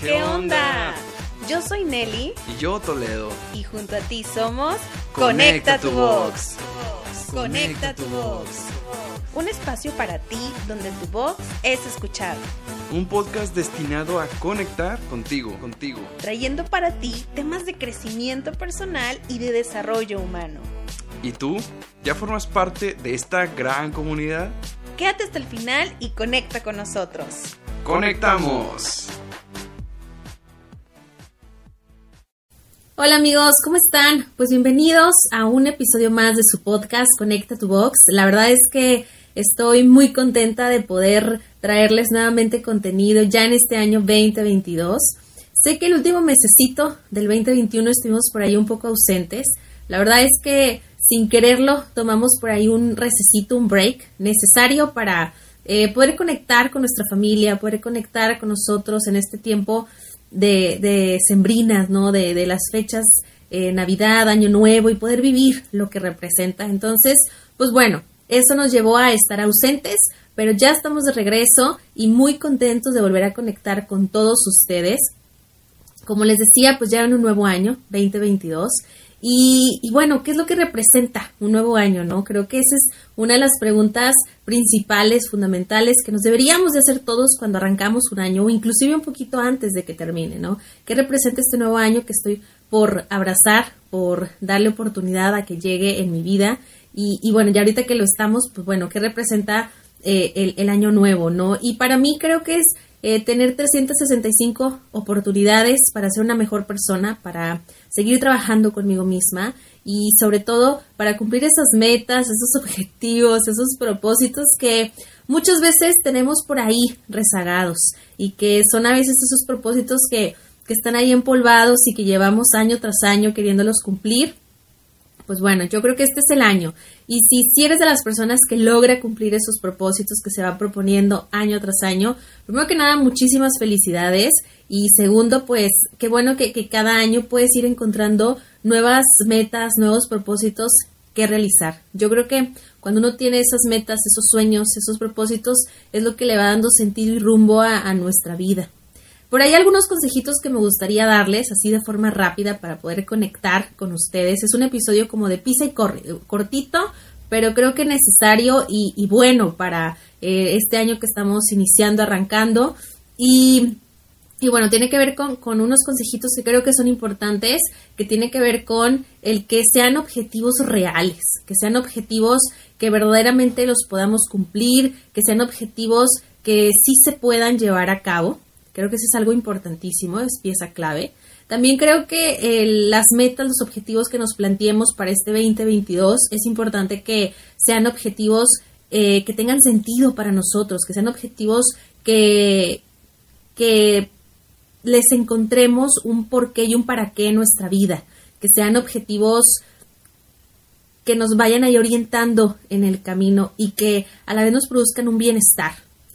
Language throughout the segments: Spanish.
¿Qué onda? Yo soy Nelly Y yo, Toledo. y junto a ti somos Conecta Conecta tu. Box. Conecta tu Box. Un espacio para ti donde tu voz es escuchada, Un podcast destinado a conectar contigo, contigo. trayendo para ti temas de crecimiento personal y de desarrollo humano. ¿Y tú? ¿Ya formas parte de esta gran comunidad? Quédate hasta el final y conecta con nosotros. ¡Conectamos! Hola amigos, ¿cómo están? Pues bienvenidos a un episodio más de su podcast Conecta tu Box. La verdad es que estoy muy contenta de poder traerles nuevamente contenido ya en este año 2022. Sé que el último mesecito del 2021 estuvimos por ahí un poco ausentes. La verdad es que sin quererlo tomamos por ahí un recesito, un break necesario para eh, poder conectar con nuestra familia, poder conectar con nosotros en este tiempo de, de sembrinas, ¿no? De, de las fechas eh, Navidad, Año Nuevo y poder vivir lo que representa. Entonces, pues bueno, eso nos llevó a estar ausentes, pero ya estamos de regreso y muy contentos de volver a conectar con todos ustedes. Como les decía, pues ya en un nuevo año, 2022. Y, y, bueno, ¿qué es lo que representa un nuevo año? ¿no? Creo que esa es una de las preguntas principales, fundamentales, que nos deberíamos de hacer todos cuando arrancamos un año, o inclusive un poquito antes de que termine, ¿no? ¿Qué representa este nuevo año que estoy por abrazar, por darle oportunidad a que llegue en mi vida? Y, y bueno, ya ahorita que lo estamos, pues bueno, ¿qué representa eh, el, el año nuevo, ¿no? Y para mí creo que es eh, tener 365 oportunidades para ser una mejor persona, para seguir trabajando conmigo misma y sobre todo para cumplir esas metas, esos objetivos, esos propósitos que muchas veces tenemos por ahí rezagados y que son a veces esos propósitos que, que están ahí empolvados y que llevamos año tras año queriéndolos cumplir pues bueno, yo creo que este es el año. Y si, eres de las personas que logra cumplir esos propósitos que se va proponiendo año tras año, primero que nada, muchísimas felicidades. Y segundo, pues qué bueno que, cada año puedes ir encontrando nuevas metas, nuevos propósitos que realizar. Yo creo que cuando uno tiene esas metas, esos sueños, esos propósitos, es lo que le va dando sentido y rumbo a nuestra vida. Por ahí algunos consejitos que me gustaría darles, así de forma rápida, para poder conectar con ustedes. Es un episodio como de pisa y corre, cortito, pero creo que necesario y, bueno para eh, este año que estamos iniciando, arrancando. Y, y bueno, tiene que ver con, con, unos consejitos que creo que son importantes, que tiene que ver con el que sean objetivos reales, que sean objetivos que verdaderamente los podamos cumplir, que sean objetivos que sí se puedan llevar a cabo. Creo que eso es algo importantísimo, es pieza clave. También creo que eh, las metas, los objetivos que nos planteemos para este 2022, es importante que sean objetivos eh, que tengan sentido para nosotros, que sean objetivos que, que les encontremos un porqué y un para qué en nuestra vida, que sean objetivos que nos vayan ahí orientando en el camino y que a la vez nos produzcan un bienestar.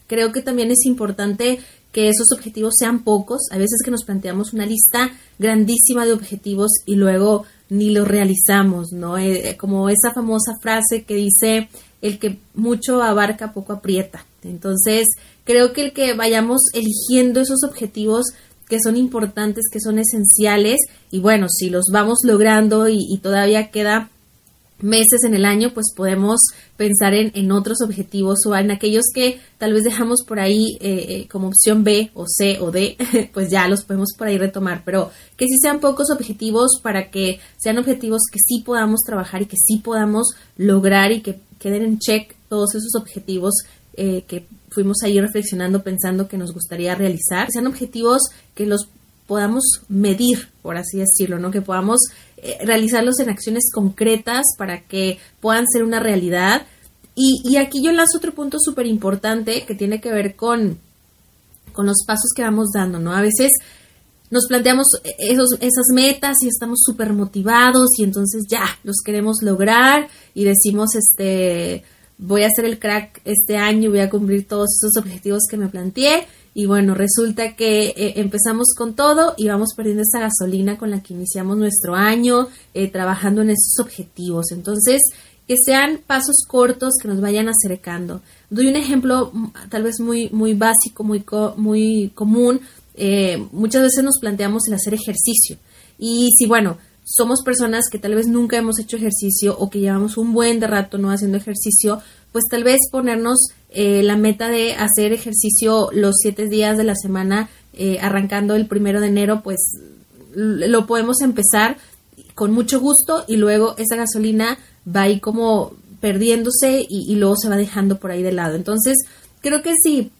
Creo que también es importante que esos objetivos sean pocos. A veces que nos planteamos una lista grandísima de objetivos y luego ni los realizamos, ¿no? Eh, como esa famosa frase que dice, el que mucho abarca, poco aprieta. Entonces, creo que el que vayamos eligiendo esos objetivos que son importantes, que son esenciales, y bueno, si los vamos logrando y todavía queda meses en el año, pues podemos pensar en, en, otros objetivos o en aquellos que tal vez dejamos por ahí eh, eh, como opción B o C o D, pues ya los podemos por ahí retomar, pero que sí sean pocos objetivos para que sean objetivos que sí podamos trabajar y que sí podamos lograr y que queden en check todos esos objetivos eh, que fuimos ahí reflexionando pensando que nos gustaría realizar, que sean objetivos que los podamos medir, por así decirlo, ¿no? Que podamos eh, realizarlos en acciones concretas para que puedan ser una realidad. Y, aquí yo enlazo otro punto súper importante que tiene que ver con, con los pasos que vamos dando, ¿no? A veces nos planteamos esos, esas metas y estamos súper motivados y entonces ya los queremos lograr y decimos, este, voy a hacer el crack este año, voy a cumplir todos esos objetivos que me planteé y bueno, resulta que eh, empezamos con todo y vamos perdiendo esa gasolina con la que iniciamos nuestro año, eh, trabajando en esos objetivos. Entonces, que sean pasos cortos que nos vayan acercando. Doy un ejemplo tal vez muy, muy básico, muy, co muy común, eh, muchas veces nos planteamos el hacer ejercicio. Y si, bueno, somos personas que tal vez nunca hemos hecho ejercicio o que llevamos un buen de rato no haciendo ejercicio, pues tal vez ponernos eh, la meta de hacer ejercicio los siete días de la semana, eh, arrancando el primero de enero, pues lo podemos empezar con mucho gusto y luego esa gasolina va ahí como perdiéndose y, luego se va dejando por ahí de lado. Entonces, creo que si,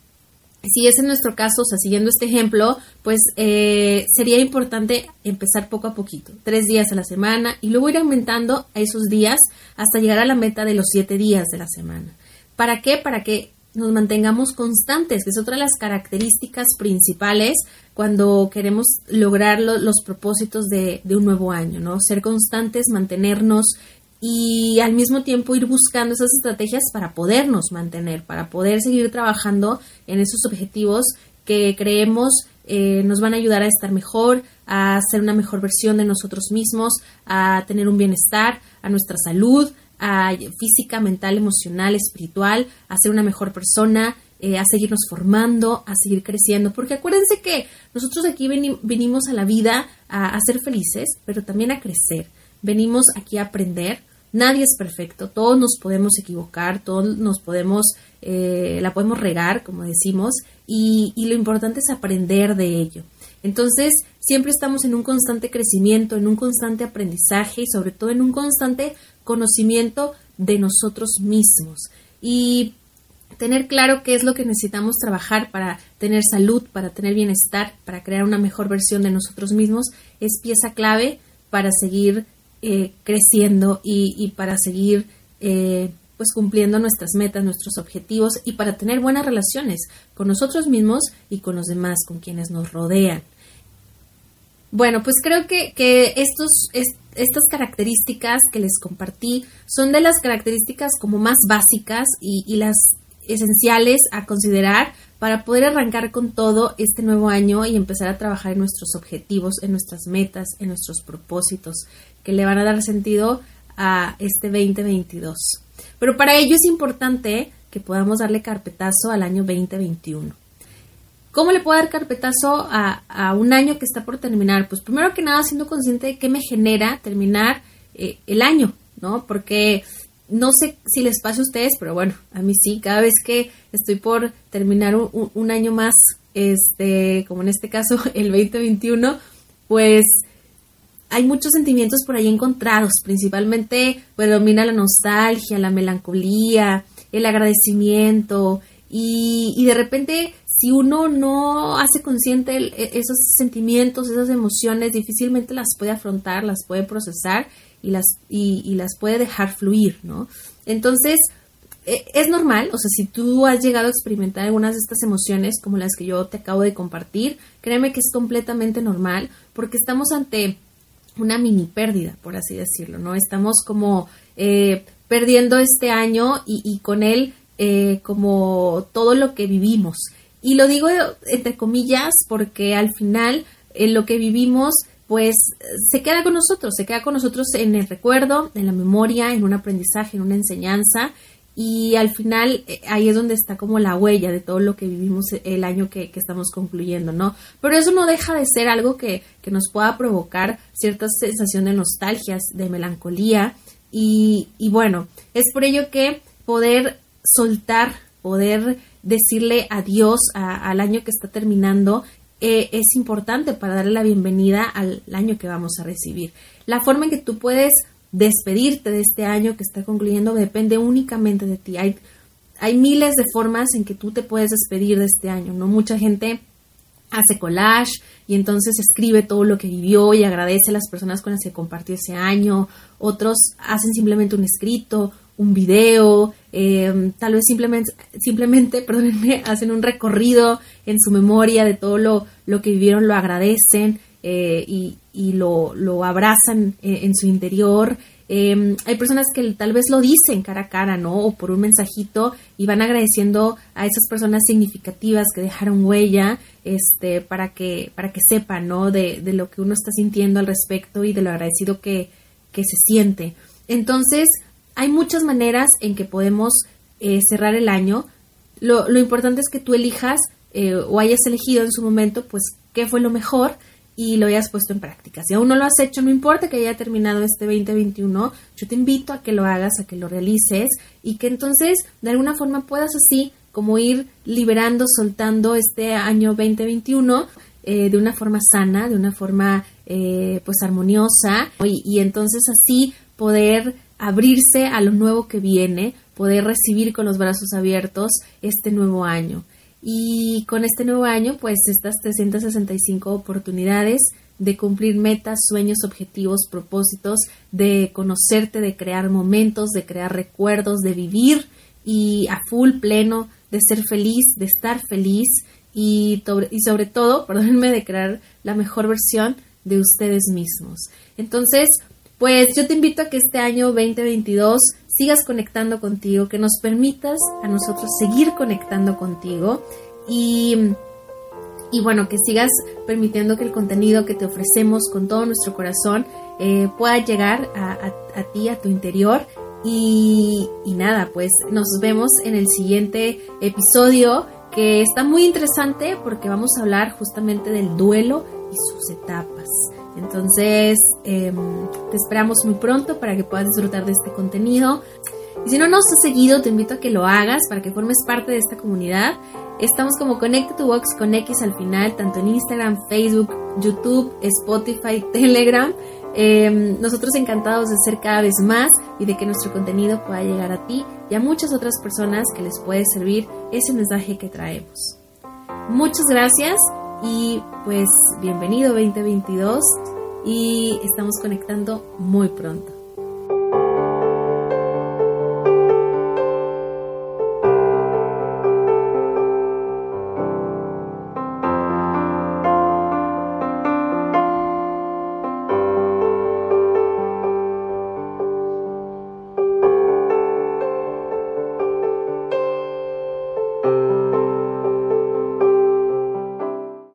si es en nuestro caso, o sea, siguiendo este ejemplo, pues eh, sería importante empezar poco a poquito, tres días a la semana y luego ir aumentando a esos días hasta llegar a la meta de los siete días de la semana. ¿Para qué? Para que nos mantengamos constantes, que es otra de las características principales cuando queremos lograr los propósitos de, de, un nuevo año, ¿no? Ser constantes, mantenernos y al mismo tiempo ir buscando esas estrategias para podernos mantener, para poder seguir trabajando en esos objetivos que creemos eh, nos van a ayudar a estar mejor, a ser una mejor versión de nosotros mismos, a tener un bienestar, a nuestra salud, a física, mental, emocional, espiritual, a ser una mejor persona, eh, a seguirnos formando, a seguir creciendo, porque acuérdense que nosotros aquí venimos a la vida a, a ser felices, pero también a crecer. Venimos aquí a aprender, Nadie es perfecto, todos nos podemos equivocar, todos nos podemos, eh, la podemos regar, como decimos, y, lo importante es aprender de ello. Entonces, siempre estamos en un constante crecimiento, en un constante aprendizaje y sobre todo en un constante conocimiento de nosotros mismos. Y tener claro qué es lo que necesitamos trabajar para tener salud, para tener bienestar, para crear una mejor versión de nosotros mismos, es pieza clave para seguir eh, creciendo y, para seguir eh, pues cumpliendo nuestras metas, nuestros objetivos y para tener buenas relaciones con nosotros mismos y con los demás, con quienes nos rodean. Bueno, pues creo que, estos, estas características que les compartí son de las características como más básicas y las esenciales a considerar para poder arrancar con todo este nuevo año y empezar a trabajar en nuestros objetivos, en nuestras metas, en nuestros propósitos que le van a dar sentido a este 2022. Pero para ello es importante que podamos darle carpetazo al año 2021. ¿Cómo le puedo dar carpetazo a, un año que está por terminar? Pues primero que nada siendo consciente de qué me genera terminar eh, el año, ¿no? Porque no sé si les pasa a ustedes, pero bueno, a mí sí, cada vez que estoy por terminar un, un año más, este, como en este caso el 2021, pues hay muchos sentimientos por ahí encontrados, principalmente predomina la nostalgia, la melancolía, el agradecimiento y, de repente si uno no hace consciente e, esos sentimientos, esas emociones, difícilmente las puede afrontar, las puede procesar y las, y, las puede dejar fluir, ¿no? Entonces, e, es normal, o sea, si tú has llegado a experimentar algunas de estas emociones como las que yo te acabo de compartir, créeme que es completamente normal porque estamos ante una mini pérdida, por así decirlo, ¿no? Estamos como eh, perdiendo este año y, con él eh, como todo lo que vivimos. Y lo digo entre comillas porque al final eh, lo que vivimos pues se queda con nosotros, se queda con nosotros en el recuerdo, en la memoria, en un aprendizaje, en una enseñanza y al final eh, ahí es donde está como la huella de todo lo que vivimos el año que, estamos concluyendo, ¿no? Pero eso no deja de ser algo que, nos pueda provocar cierta sensación de nostalgias, de melancolía y, bueno, es por ello que poder soltar, poder decirle adiós al año que está terminando eh, es importante para darle la bienvenida al año que vamos a recibir. La forma en que tú puedes despedirte de este año que está concluyendo depende únicamente de ti. Hay, hay miles de formas en que tú te puedes despedir de este año, ¿no? Mucha gente hace collage y entonces escribe todo lo que vivió y agradece a las personas con las que compartió ese año. Otros hacen simplemente un escrito, un video, em, tal vez simplemente, simplemente, perdónenme, hacen un recorrido en su memoria de todo lo, lo que vivieron, lo agradecen. Eh, y, lo, abrazan eh, en su interior. Em, hay personas que tal vez lo dicen cara a cara, ¿no? O por un mensajito y van agradeciendo a esas personas significativas que dejaron huella, este, para que, para que sepan, ¿no? De, lo que uno está sintiendo al respecto y de lo agradecido que, se siente. Entonces, hay muchas maneras en que podemos eh, cerrar el año. Lo, lo, importante es que tú elijas o hayas elegido en su momento, pues, qué fue lo mejor y lo hayas puesto en práctica. Si aún no lo has hecho, no importa que haya terminado este 2021, yo te invito a que lo hagas, a que lo realices y que entonces de alguna forma puedas así como ir liberando, soltando este año 2021 eh, de una forma sana, de una forma eh, pues armoniosa y, y entonces así poder abrirse a lo nuevo que viene, poder recibir con los brazos abiertos este nuevo año. Y con este nuevo año, pues estas 365 oportunidades de cumplir metas, sueños, objetivos, propósitos, de conocerte, de crear momentos, de crear recuerdos, de vivir y a full pleno, de ser feliz, de estar feliz y, y sobre todo, perdónenme, de crear la mejor versión de ustedes mismos. Entonces, pues yo te invito a que este año 2022 sigas conectando contigo, que nos permitas a nosotros seguir conectando contigo y, y bueno, que sigas permitiendo que el contenido que te ofrecemos con todo nuestro corazón eh, pueda llegar a, a, ti, a tu interior. Y, y nada, pues nos vemos en el siguiente episodio que está muy interesante porque vamos a hablar justamente del duelo y sus etapas. Entonces, em, te esperamos muy pronto para que puedas disfrutar de este contenido. Y si no nos has seguido, te invito a que lo hagas para que formes parte de esta comunidad. Estamos como Connect to Box con X al final, tanto en Instagram, Facebook, YouTube, Spotify, Telegram. Em, nosotros encantados de ser cada vez más y de que nuestro contenido pueda llegar a ti y a muchas otras personas que les puede servir ese mensaje que traemos. Muchas gracias y pues bienvenido 2022 y estamos conectando muy pronto.